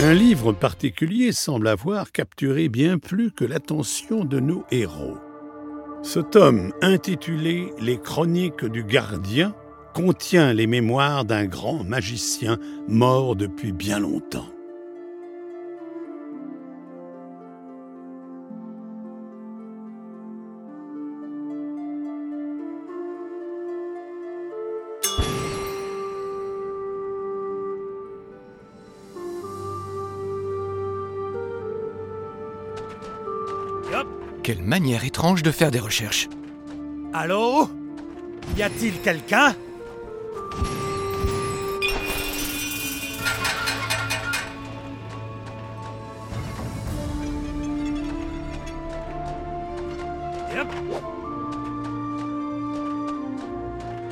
Un livre particulier semble avoir capturé bien plus que l'attention de nos héros. Ce tome, intitulé Les Chroniques du Gardien, contient les mémoires d'un grand magicien mort depuis bien longtemps. Quelle manière étrange de faire des recherches. Allô? Y a-t-il quelqu'un?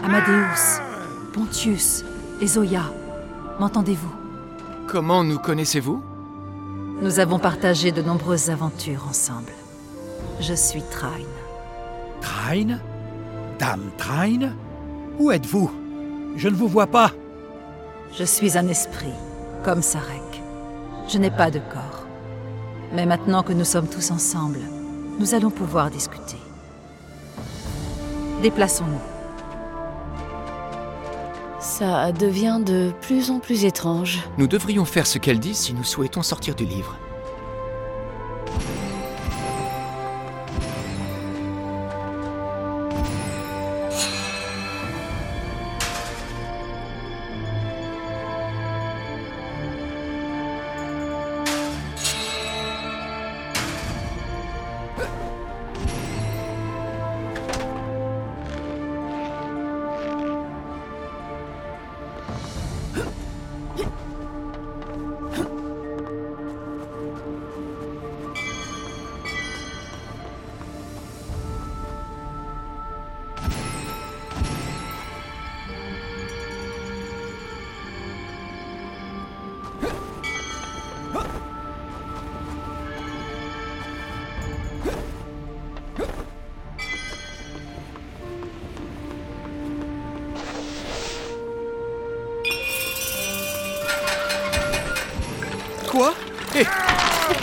Amadeus, Pontius et Zoya, m'entendez-vous? Comment nous connaissez-vous? Nous avons partagé de nombreuses aventures ensemble. Je suis Train. Train? Dame Train? Où êtes-vous? Je ne vous vois pas. Je suis un esprit, comme Sarek. Je n'ai pas de corps. Mais maintenant que nous sommes tous ensemble, nous allons pouvoir discuter. Déplaçons-nous. Ça devient de plus en plus étrange. Nous devrions faire ce qu'elle dit si nous souhaitons sortir du livre.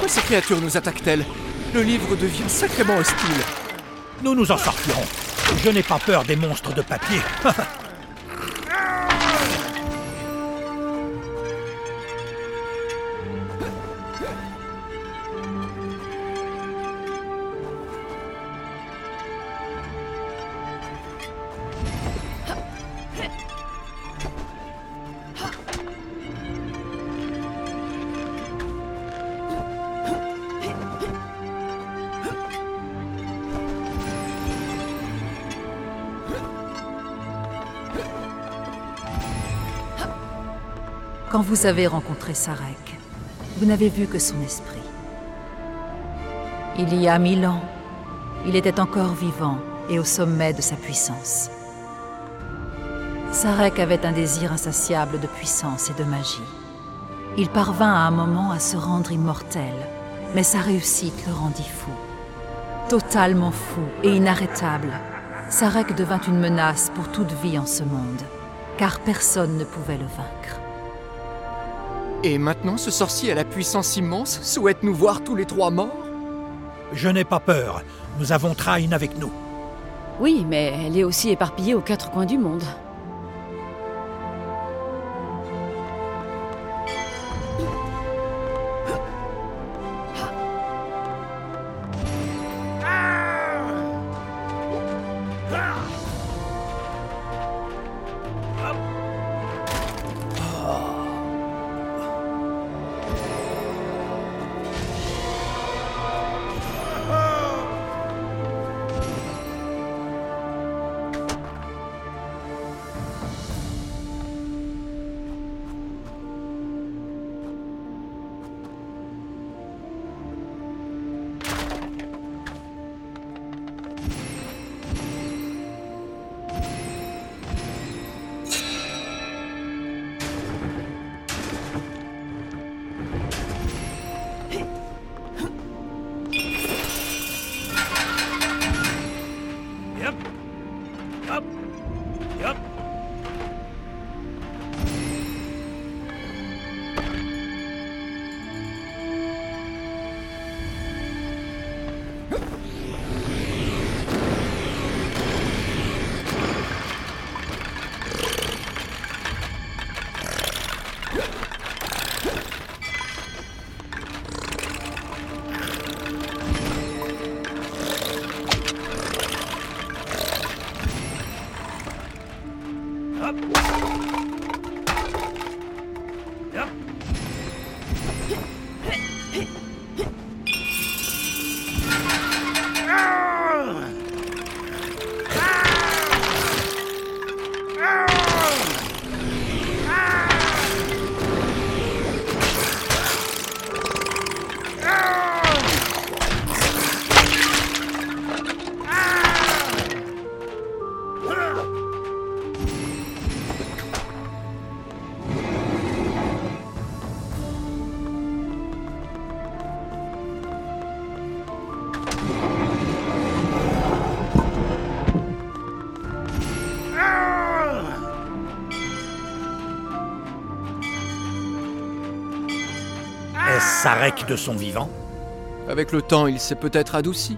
Pourquoi ces créatures nous attaquent-elles? Le livre devient sacrément hostile. Nous nous en sortirons. Je n'ai pas peur des monstres de papier. Quand vous avez rencontré Sarek, vous n'avez vu que son esprit. Il y a mille ans, il était encore vivant et au sommet de sa puissance. Sarek avait un désir insatiable de puissance et de magie. Il parvint à un moment à se rendre immortel, mais sa réussite le rendit fou. Totalement fou et inarrêtable, Sarek devint une menace pour toute vie en ce monde, car personne ne pouvait le vaincre. Et maintenant, ce sorcier à la puissance immense souhaite nous voir tous les trois morts? Je n'ai pas peur. Nous avons Train avec nous. Oui, mais elle est aussi éparpillée aux quatre coins du monde. De son vivant Avec le temps, il s'est peut-être adouci.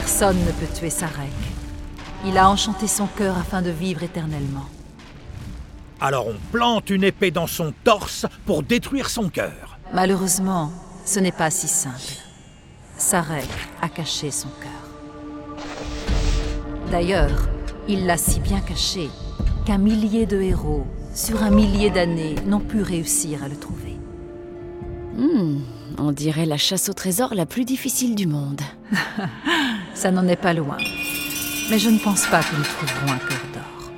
Personne ne peut tuer Sarek. Il a enchanté son cœur afin de vivre éternellement. Alors on plante une épée dans son torse pour détruire son cœur. Malheureusement, ce n'est pas si simple. Sarek a caché son cœur. D'ailleurs, il l'a si bien caché qu'un millier de héros, sur un millier d'années, n'ont pu réussir à le trouver. Hmm, on dirait la chasse au trésor la plus difficile du monde. Ça n'en est pas loin. Mais je ne pense pas que nous trouverons un cœur d'or.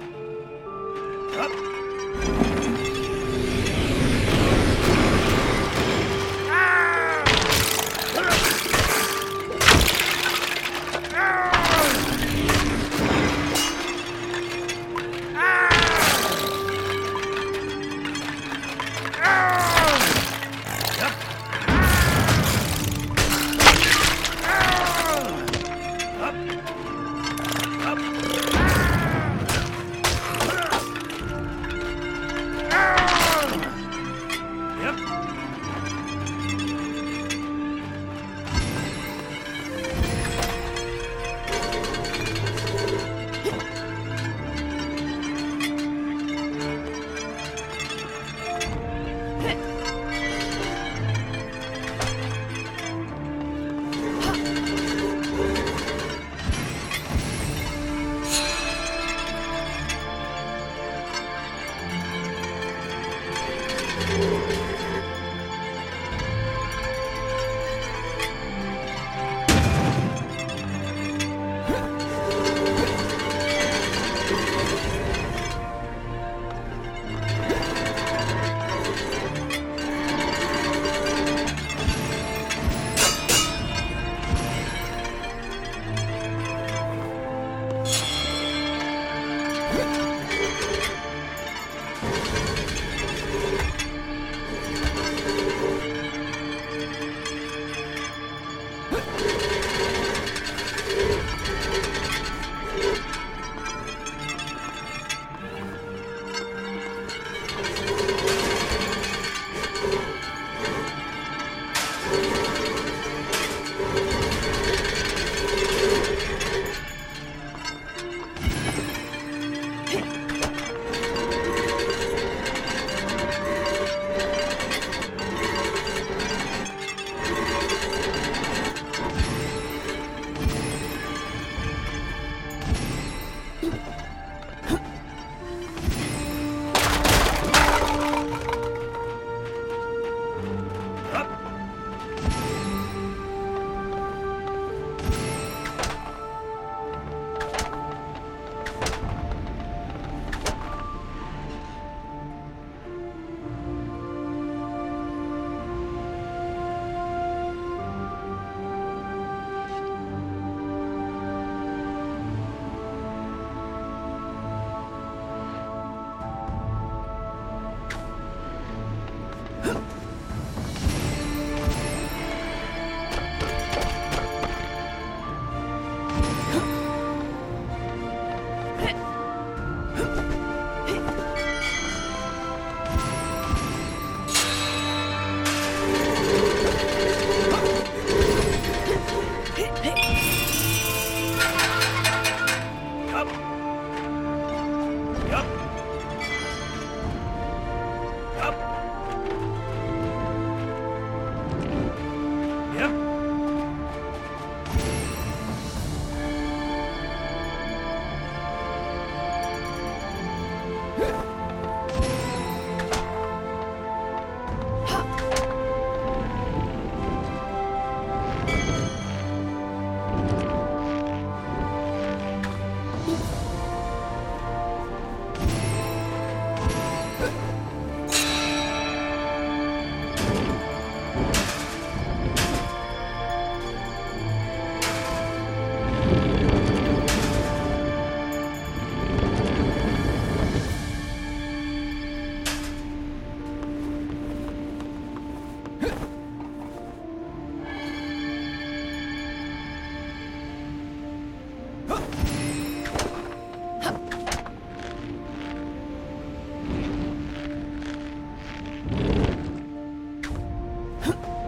はっ!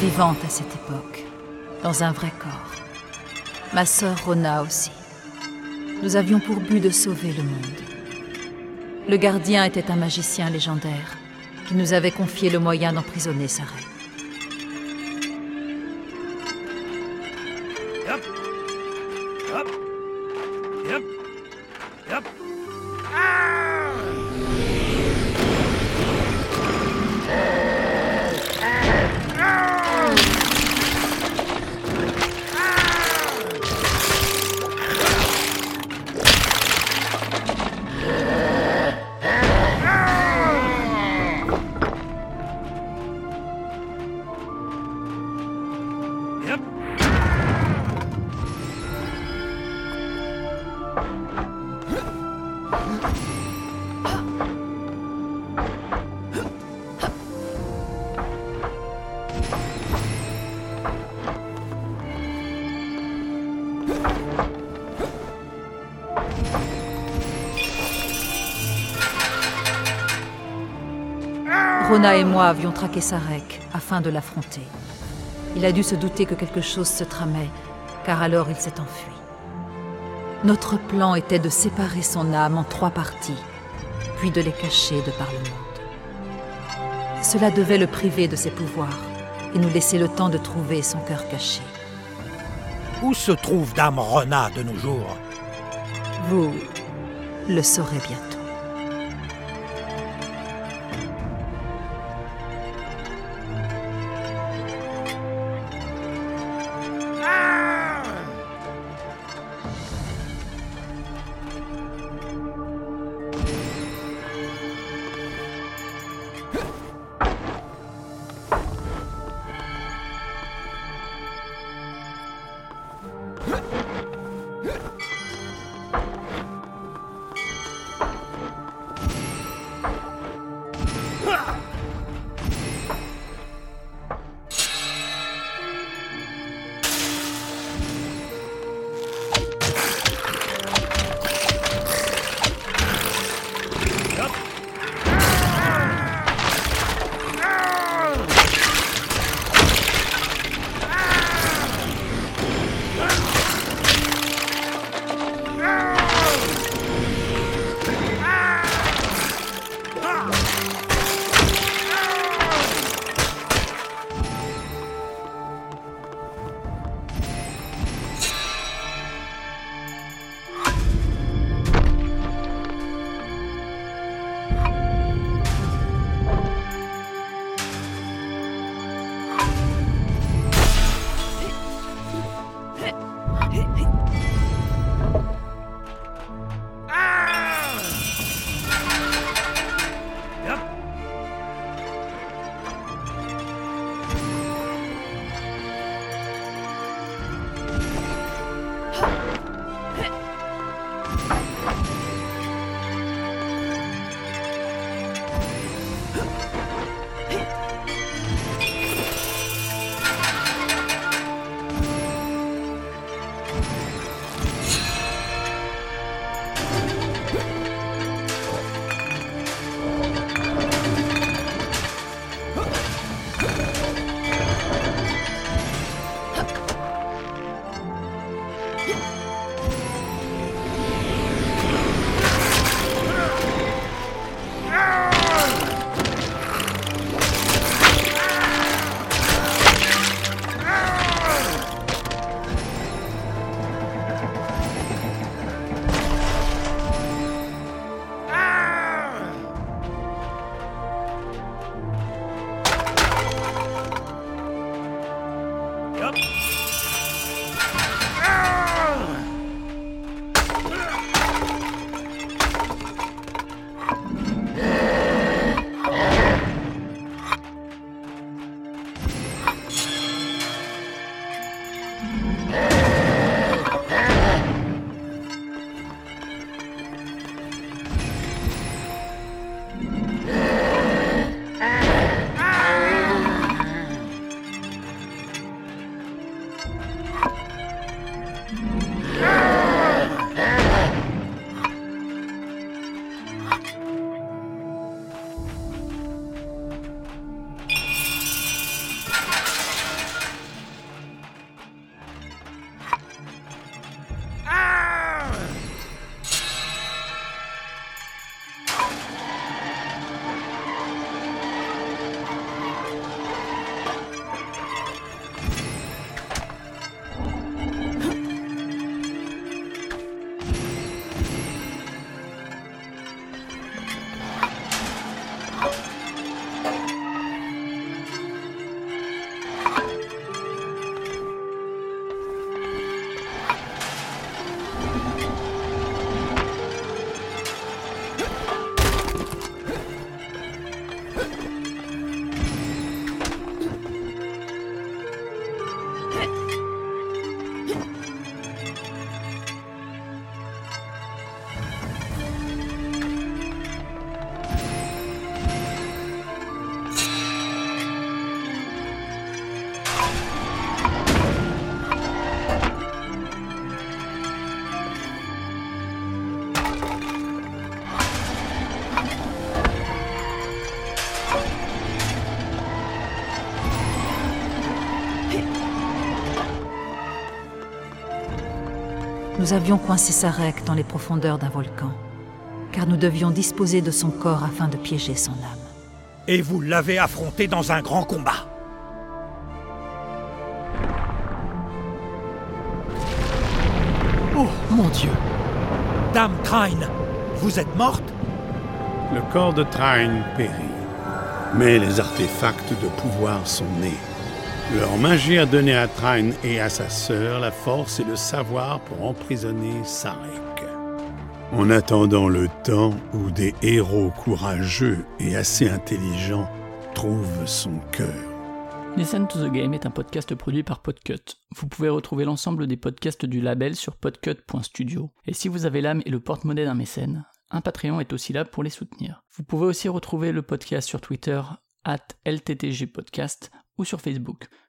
Vivante à cette époque, dans un vrai corps. Ma sœur Rona aussi. Nous avions pour but de sauver le monde. Le gardien était un magicien légendaire qui nous avait confié le moyen d'emprisonner sa reine. Rona et moi avions traqué Sarek afin de l'affronter. Il a dû se douter que quelque chose se tramait, car alors il s'est enfui. Notre plan était de séparer son âme en trois parties, puis de les cacher de par le monde. Cela devait le priver de ses pouvoirs et nous laisser le temps de trouver son cœur caché. Où se trouve Dame Rona de nos jours? Vous le saurez bientôt. it. Nous avions coincé Sarek dans les profondeurs d'un volcan, car nous devions disposer de son corps afin de piéger son âme. Et vous l'avez affronté dans un grand combat. Oh, mon Dieu Dame Trine, vous êtes morte? Le corps de Trine périt, mais les artefacts de pouvoir sont nés. Leur magie a donné à Trine et à sa sœur la force et le savoir pour emprisonner Sarek. En attendant le temps où des héros courageux et assez intelligents trouvent son cœur. Listen to the Game est un podcast produit par Podcut. Vous pouvez retrouver l'ensemble des podcasts du label sur podcut.studio. Et si vous avez l'âme et le porte-monnaie d'un mécène, un Patreon est aussi là pour les soutenir. Vous pouvez aussi retrouver le podcast sur Twitter, at LTTG Podcast, ou sur Facebook.